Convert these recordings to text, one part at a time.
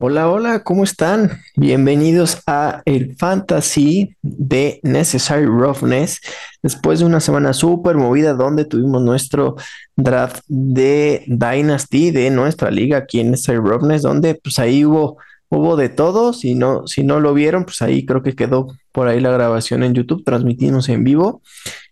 Hola, hola, ¿cómo están? Bienvenidos a el Fantasy de Necessary Roughness. Después de una semana súper movida donde tuvimos nuestro draft de Dynasty de nuestra liga aquí en Necessary Roughness, donde pues ahí hubo, hubo de todo. Si no, si no lo vieron, pues ahí creo que quedó por ahí la grabación en YouTube, transmitimos en vivo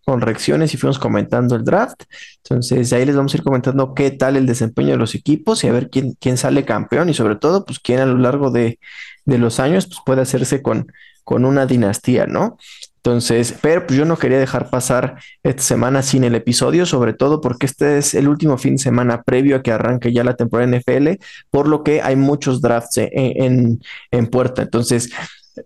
con reacciones y fuimos comentando el draft. Entonces, ahí les vamos a ir comentando qué tal el desempeño de los equipos y a ver quién, quién sale campeón y sobre todo, pues quién a lo largo de, los años pues, puede hacerse con, con una dinastía, ¿no? Entonces, pero pues yo no quería dejar pasar esta semana sin el episodio, sobre todo porque este es el último fin de semana previo a que arranque ya la temporada NFL, por lo que hay muchos drafts en, en puerta. Entonces,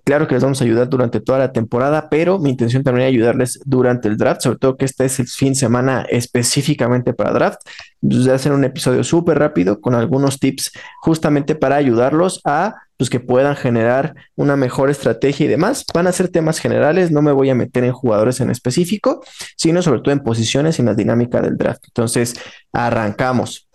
Claro que les vamos a ayudar durante toda la temporada, pero mi intención también es ayudarles durante el draft, sobre todo que este es el fin de semana específicamente para draft. Entonces, hacer un episodio súper rápido con algunos tips justamente para ayudarlos a pues, que puedan generar una mejor estrategia y demás. Van a ser temas generales, no me voy a meter en jugadores en específico, sino sobre todo en posiciones y en la dinámica del draft. Entonces, arrancamos.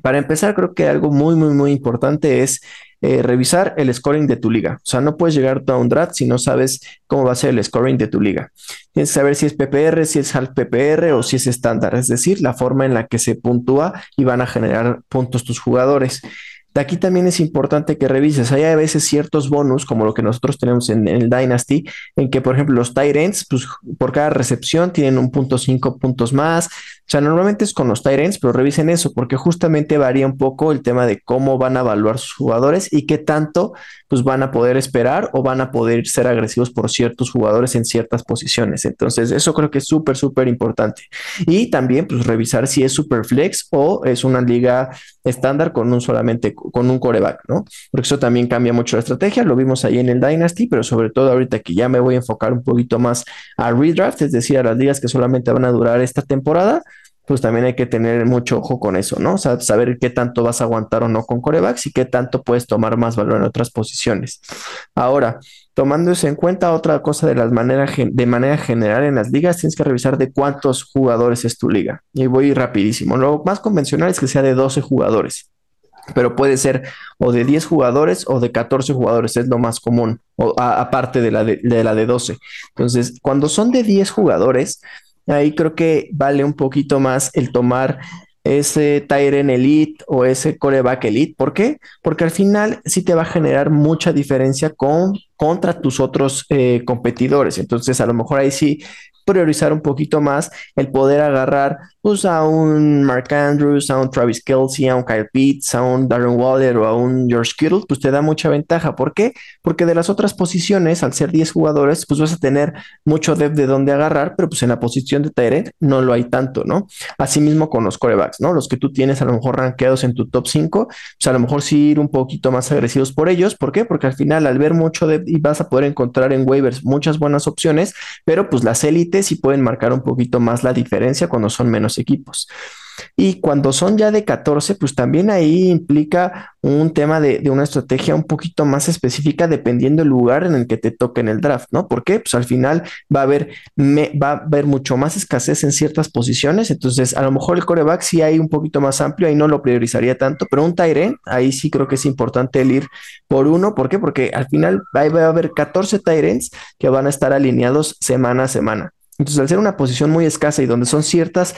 Para empezar, creo que algo muy, muy, muy importante es eh, revisar el scoring de tu liga. O sea, no puedes llegar a un draft si no sabes cómo va a ser el scoring de tu liga. Tienes que saber si es PPR, si es half PPR o si es estándar, es decir, la forma en la que se puntúa y van a generar puntos tus jugadores. Aquí también es importante que revises. Hay a veces ciertos bonus, como lo que nosotros tenemos en, el Dynasty, en que, por ejemplo, los Tyrants, pues por cada recepción tienen un punto cinco puntos más. O sea, normalmente es con los Tyrants, pero revisen eso, porque justamente varía un poco el tema de cómo van a evaluar sus jugadores y qué tanto pues van a poder esperar o van a poder ser agresivos por ciertos jugadores en ciertas posiciones. Entonces, eso creo que es súper, súper importante. Y también, pues, revisar si es super flex o es una liga estándar con un solamente, con un coreback, ¿no? Porque eso también cambia mucho la estrategia. Lo vimos ahí en el Dynasty, pero sobre todo ahorita que ya me voy a enfocar un poquito más a redraft, es decir, a las ligas que solamente van a durar esta temporada pues también hay que tener mucho ojo con eso, ¿no? O sea, saber qué tanto vas a aguantar o no con corebacks y qué tanto puedes tomar más valor en otras posiciones. Ahora, tomando eso en cuenta, otra cosa de, las maneras, de manera general en las ligas, tienes que revisar de cuántos jugadores es tu liga. Y voy rapidísimo. Lo más convencional es que sea de 12 jugadores pero puede ser o de 10 jugadores o de 14 jugadores, es lo más común, aparte de la de, de, la de 12. Entonces, cuando son de 10 jugadores, Ahí creo que vale un poquito más el tomar ese Tyren Elite o ese coreback Elite. ¿Por qué? Porque al final sí te va a generar mucha diferencia con, contra tus otros eh, competidores. Entonces, a lo mejor ahí sí priorizar un poquito más el poder agarrar pues, a un Mark Andrews, a un Travis Kelsey, a un Kyle Pitts, a un Darren Waller o a un George Kittle, pues te da mucha ventaja. ¿Por qué? Porque de las otras posiciones, al ser 10 jugadores, pues vas a tener mucho depth de dónde agarrar, pero pues en la posición de Tyrant no lo hay tanto, ¿no? Asimismo con los corebacks, ¿no? Los que tú tienes a lo mejor rankeados en tu top 5, pues a lo mejor sí ir un poquito más agresivos por ellos. ¿Por qué? Porque al final al ver mucho depth y vas a poder encontrar en waivers muchas buenas opciones, pero pues las élites sí pueden marcar un poquito más la diferencia cuando son menos equipos. Y cuando son ya de 14, pues también ahí implica un tema de, una estrategia un poquito más específica dependiendo del lugar en el que te toque en el draft, ¿no? Porque pues al final va a haber, va a haber mucho más escasez en ciertas posiciones, entonces a lo mejor el coreback sí hay un poquito más amplio, ahí no lo priorizaría tanto, pero un Tyren, ahí sí creo que es importante el ir por uno, ¿por qué? Porque al final va, a haber 14 Tyrens que van a estar alineados semana a semana. Entonces, al ser una posición muy escasa y donde son ciertas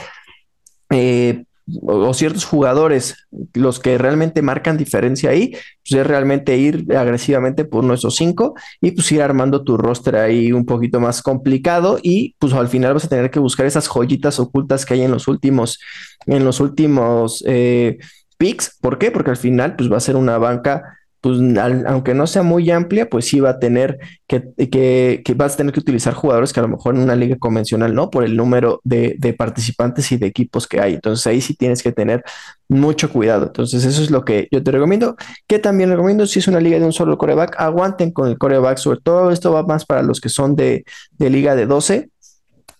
eh, o, ciertos jugadores los que realmente marcan diferencia ahí, pues es realmente ir agresivamente por nuestros cinco y pues ir armando tu roster ahí un poquito más complicado y pues al final vas a tener que buscar esas joyitas ocultas que hay en los últimos, en los últimos eh, picks. ¿Por qué? Porque al final pues va a ser una banca pues aunque no sea muy amplia, pues sí va a tener que, que, vas a tener que utilizar jugadores que a lo mejor en una liga convencional no, por el número de, participantes y de equipos que hay. Entonces ahí sí tienes que tener mucho cuidado. Entonces eso es lo que yo te recomiendo. Que también recomiendo, si es una liga de un solo coreback, aguanten con el coreback. Sobre todo esto va más para los que son de, de liga de 12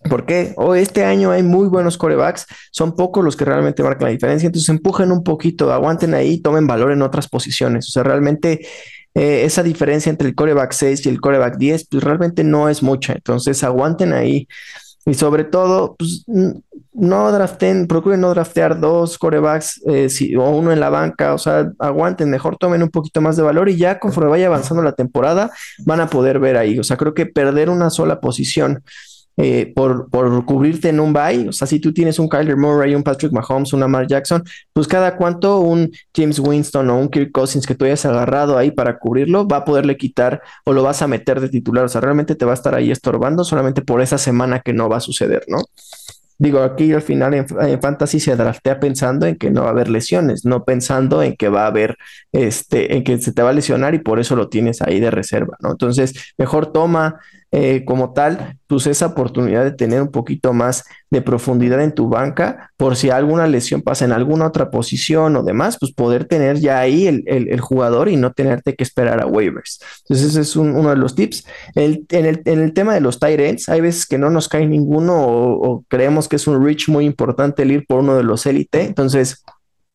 ¿Por qué? Oh, este año hay muy buenos corebacks, son pocos los que realmente marcan la diferencia, entonces empujen un poquito, aguanten ahí, tomen valor en otras posiciones. O sea, realmente eh, esa diferencia entre el coreback 6 y el coreback 10, pues realmente no es mucha, entonces aguanten ahí. Y sobre todo, pues no draften, procuren no draftear dos corebacks eh, o uno en la banca, o sea, aguanten, mejor tomen un poquito más de valor y ya conforme vaya avanzando la temporada van a poder ver ahí. O sea, creo que perder una sola posición eh, por, por, cubrirte en un buy. O sea, si tú tienes un Kyler Murray, un Patrick Mahomes, un Amar Jackson, pues cada cuanto un James Winston o un Kirk Cousins que tú hayas agarrado ahí para cubrirlo, va a poderle quitar o lo vas a meter de titular. O sea, realmente te va a estar ahí estorbando solamente por esa semana que no va a suceder, ¿no? Digo, aquí al final en, Fantasy se draftea pensando en que no va a haber lesiones, no pensando en que va a haber, este, en que se te va a lesionar y por eso lo tienes ahí de reserva, ¿no? Entonces, mejor toma eh, como tal, pues esa oportunidad de tener un poquito más de profundidad en tu banca, por si alguna lesión pasa en alguna otra posición o demás, pues poder tener ya ahí el, jugador y no tenerte que esperar a waivers. Entonces, ese es uno de los tips. en, el, tema de los tight ends, hay veces que no nos cae ninguno o, creemos que es un reach muy importante el ir por uno de los élite. Entonces,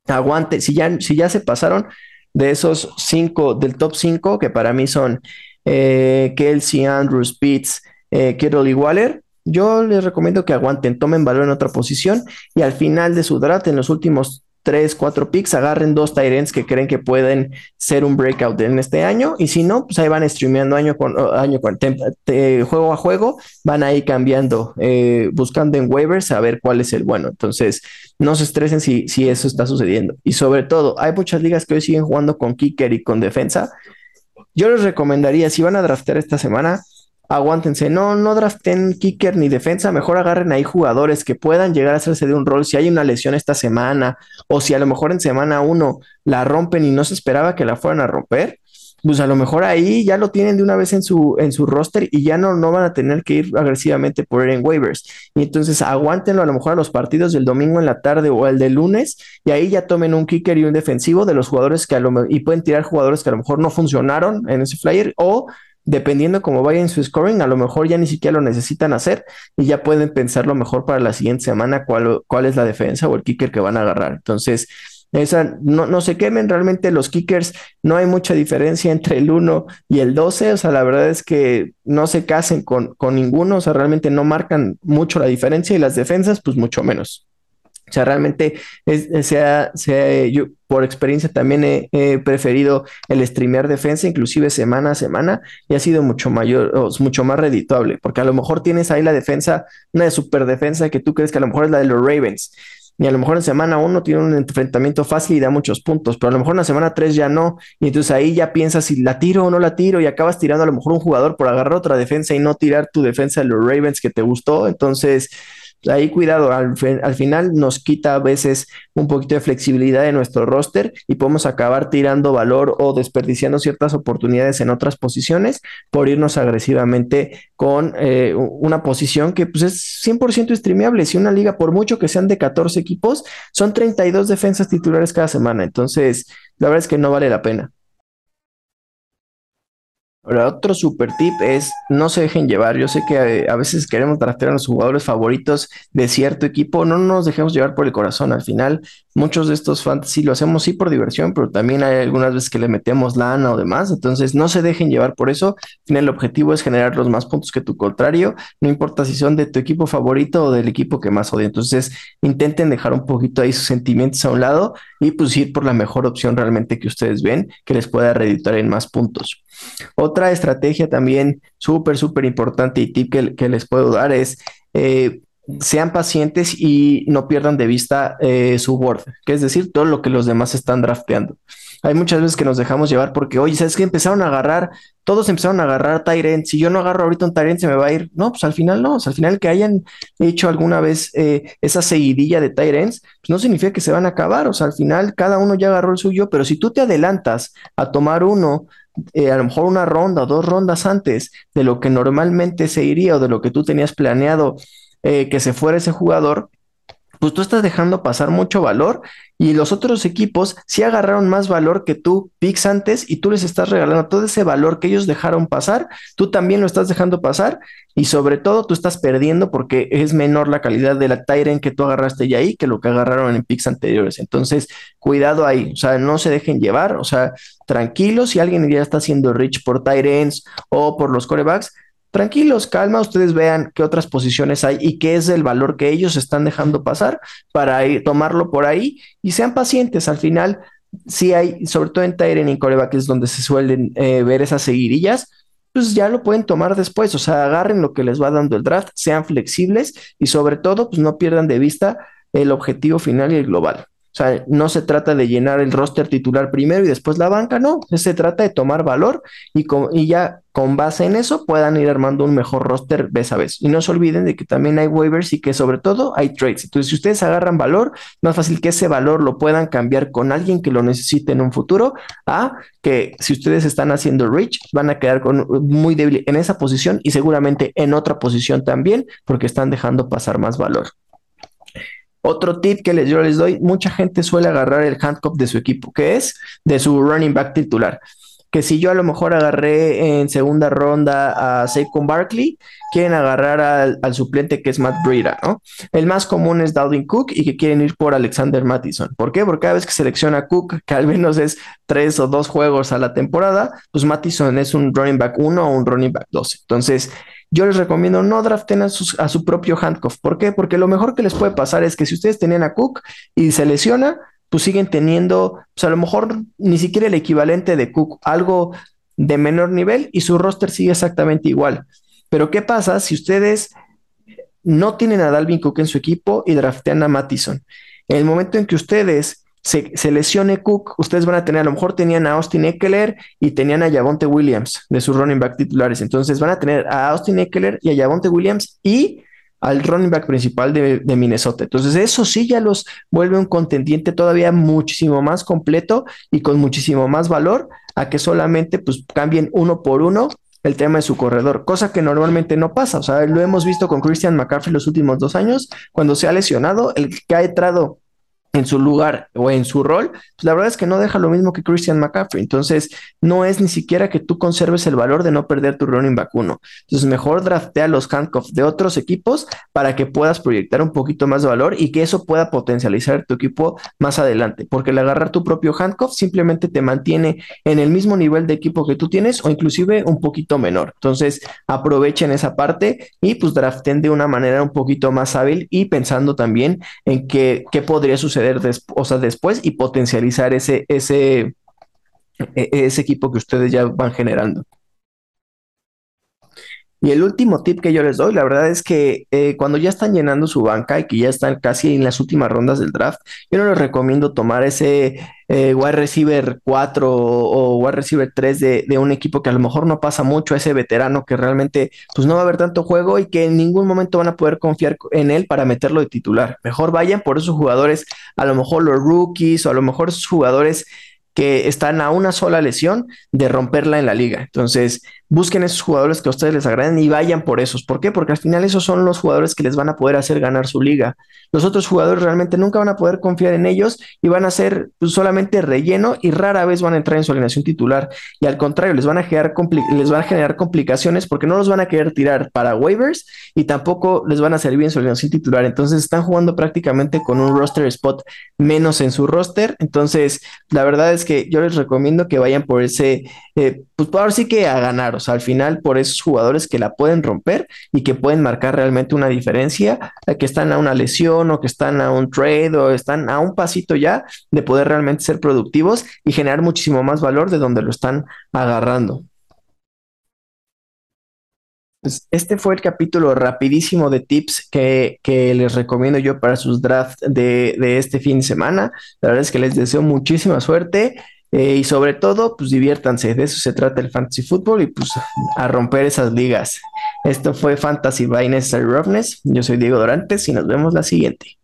aguante, si ya, si ya se pasaron de esos cinco, del top cinco, que para mí son eh, Kelsey, Andrews, Pitts, eh, Waller, yo les recomiendo que aguanten, tomen valor en otra posición y al final de su draft, en los últimos tres, cuatro picks, agarren dos Tyrants que creen que pueden ser un breakout en este año. Y si no, pues ahí van streameando año con año, con, juego a juego, van ahí cambiando, eh, buscando en waivers a ver cuál es el bueno. Entonces, no se estresen si, si eso está sucediendo. Y sobre todo, hay muchas ligas que hoy siguen jugando con kicker y con defensa. Yo les recomendaría, si van a draftear esta semana, aguántense, no, no draften kicker ni defensa, mejor agarren ahí jugadores que puedan llegar a hacerse de un rol si hay una lesión esta semana o si a lo mejor en semana uno la rompen y no se esperaba que la fueran a romper, pues a lo mejor ahí ya lo tienen de una vez en su, en su roster y ya no, no van a tener que ir agresivamente por él en waivers. Y entonces aguántenlo a lo mejor a los partidos del domingo en la tarde o el de lunes y ahí ya tomen un kicker y un defensivo de los jugadores que a lo y pueden tirar jugadores que a lo mejor no funcionaron en ese flyer o dependiendo cómo vaya en su scoring, a lo mejor ya ni siquiera lo necesitan hacer y ya pueden pensar lo mejor para la siguiente semana cuál, cuál es la defensa o el kicker que van a agarrar. Entonces, esa, no, no se quemen, realmente los kickers no hay mucha diferencia entre el 1 y el 12, o sea, la verdad es que no se casen con, con ninguno, o sea, realmente no marcan mucho la diferencia y las defensas, pues mucho menos. O sea, realmente sea, sea, yo por experiencia también he, preferido el streamear defensa, inclusive semana a semana, y ha sido mucho mayor, mucho más redituable, porque a lo mejor tienes ahí la defensa, una super defensa que tú crees que a lo mejor es la de los Ravens, y a lo mejor en semana uno tiene un enfrentamiento fácil y da muchos puntos, pero a lo mejor en la semana tres ya no, y entonces ahí ya piensas si la tiro o no la tiro, y acabas tirando a lo mejor un jugador por agarrar otra defensa y no tirar tu defensa de los Ravens que te gustó, entonces ahí cuidado, al, final nos quita a veces un poquito de flexibilidad de nuestro roster y podemos acabar tirando valor o desperdiciando ciertas oportunidades en otras posiciones por irnos agresivamente con eh, una posición que pues es 100% streameable. Si una liga, por mucho que sean de 14 equipos, son 32 defensas titulares cada semana. Entonces, la verdad es que no vale la pena. Otro super tip es no se dejen llevar. Yo sé que eh, a, veces queremos tratar a los jugadores favoritos de cierto equipo. No nos dejemos llevar por el corazón. Al final, muchos de estos fantasy lo hacemos sí por diversión, pero también hay algunas veces que le metemos lana o demás. Entonces, no se dejen llevar por eso. Al final, el objetivo es generar los más puntos que tu contrario. No importa si son de tu equipo favorito o del equipo que más odia. Entonces, intenten dejar un poquito ahí sus sentimientos a un lado y pues ir por la mejor opción realmente que ustedes ven que les pueda reeditar en más puntos. Otra estrategia también súper, súper importante y tip que, les puedo dar es eh, sean pacientes y no pierdan de vista eh, su board, que es decir, todo lo que los demás están drafteando. Hay muchas veces que nos dejamos llevar porque, oye, ¿sabes qué? Empezaron a agarrar, todos empezaron a agarrar Tyrant. Si yo no agarro ahorita un Tyrant, se me va a ir. No, pues al final no. al final que hayan hecho alguna vez eh, esa seguidilla de Tyrants, pues no significa que se van a acabar. O sea, al final cada uno ya agarró el suyo, pero si tú te adelantas a tomar uno eh, a lo mejor una ronda dos rondas antes de lo que normalmente se iría o de lo que tú tenías planeado eh, que se fuera ese jugador, pues tú estás dejando pasar mucho valor y los otros equipos sí agarraron más valor que tú picks antes y tú les estás regalando todo ese valor que ellos dejaron pasar, tú también lo estás dejando pasar y sobre todo tú estás perdiendo porque es menor la calidad de la Tyren que tú agarraste ya ahí que lo que agarraron en picks anteriores. Entonces, cuidado ahí, o sea, no se dejen llevar, o sea, tranquilos, si alguien ya está haciendo rich por Tyrens o por los corebacks, tranquilos, calma, ustedes vean qué otras posiciones hay y qué es el valor que ellos están dejando pasar para tomarlo por ahí y sean pacientes. Al final, si hay, sobre todo en Tyren y Coreback, que es donde se suelen eh, ver esas seguirillas, pues ya lo pueden tomar después, o sea, agarren lo que les va dando el draft, sean flexibles y sobre todo, pues no pierdan de vista el objetivo final y el global. O sea, no se trata de llenar el roster titular primero y después la banca, no, se trata de tomar valor y, y ya con base en eso puedan ir armando un mejor roster vez a vez. Y no se olviden de que también hay waivers y que sobre todo hay trades. Entonces, si ustedes agarran valor, más fácil que ese valor lo puedan cambiar con alguien que lo necesite en un futuro, a que si ustedes están haciendo rich, van a quedar muy débil en esa posición y seguramente en otra posición también, porque están dejando pasar más valor. Otro tip que les, yo les doy, mucha gente suele agarrar el handcuff de su equipo, que es de su running back titular. Que si yo a lo mejor agarré en segunda ronda a Saquon Barkley, quieren agarrar al, suplente que es Matt Breida, ¿no? El más común es Dalvin Cook y que quieren ir por Alexander Mattison. ¿Por qué? Porque cada vez que selecciona Cook, que al menos es tres o dos juegos a la temporada, pues Mattison es un running back 1 o un running back 12. Entonces, yo les recomiendo no draften a, su propio handcuff. ¿Por qué? Porque lo mejor que les puede pasar es que si ustedes tenían a Cook y se lesiona, pues siguen teniendo, pues a lo mejor ni siquiera el equivalente de Cook, algo de menor nivel y su roster sigue exactamente igual. Pero ¿qué pasa si ustedes no tienen a Dalvin Cook en su equipo y draftean a Mattison? En el momento en que ustedes se, lesione Cook, ustedes van a tener, a lo mejor tenían a Austin Eckler y tenían a Javonte Williams de sus running back titulares. Entonces van a tener a Austin Eckler y a Javonte Williams y al running back principal de, Minnesota. Entonces, eso sí ya los vuelve un contendiente todavía muchísimo más completo y con muchísimo más valor a que solamente pues cambien uno por uno el tema de su corredor, cosa que normalmente no pasa. O sea, lo hemos visto con Christian McCaffrey los últimos dos años, cuando se ha lesionado, el que ha entrado en su lugar o en su rol, pues la verdad es que no deja lo mismo que Christian McCaffrey. Entonces, no es ni siquiera que tú conserves el valor de no perder tu running back uno. Entonces, mejor draftea los handcuffs de otros equipos para que puedas proyectar un poquito más de valor y que eso pueda potencializar tu equipo más adelante. Porque el agarrar tu propio handcuff simplemente te mantiene en el mismo nivel de equipo que tú tienes o inclusive un poquito menor. Entonces, aprovechen esa parte y pues draften de una manera un poquito más hábil y pensando también en qué, qué podría suceder o sea, después y potencializar ese, ese, e, ese equipo que ustedes ya van generando. Y el último tip que yo les doy, la verdad es que eh, cuando ya están llenando su banca y que ya están casi en las últimas rondas del draft, yo no les recomiendo tomar ese eh, wide receiver 4 o, wide receiver 3 de, de, un equipo que a lo mejor no pasa mucho, ese veterano que realmente pues no va a haber tanto juego y que en ningún momento van a poder confiar en él para meterlo de titular. Mejor vayan por esos jugadores, a lo mejor los rookies o a lo mejor esos jugadores que están a una sola lesión de romperla en la liga. Entonces, busquen esos jugadores que a ustedes les agraden y vayan por esos. ¿Por qué? Porque al final esos son los jugadores que les van a poder hacer ganar su liga. Los otros jugadores realmente nunca van a poder confiar en ellos y van a ser pues, solamente relleno y rara vez van a entrar en su alineación titular. Y al contrario, les van a generar, les van a generar complicaciones porque no los van a querer tirar para waivers y tampoco les van a servir en su alineación titular. Entonces están jugando prácticamente con un roster spot menos en su roster. Entonces, la verdad es que yo les recomiendo que vayan por ese, eh, pues ahora sí que a ganar o sea, al final por esos jugadores que la pueden romper y que pueden marcar realmente una diferencia, eh, que están a una lesión o que están a un trade o están a un pasito ya de poder realmente ser productivos y generar muchísimo más valor de donde lo están agarrando. Pues este fue el capítulo rapidísimo de tips que, les recomiendo yo para sus drafts de, de, este fin de semana. La verdad es que les deseo muchísima suerte. Eh, y sobre todo, pues diviértanse, de eso se trata el fantasy fútbol y pues a romper esas ligas. Esto fue Fantasy by Necessary Roughness. Yo soy Diego Dorantes y nos vemos la siguiente.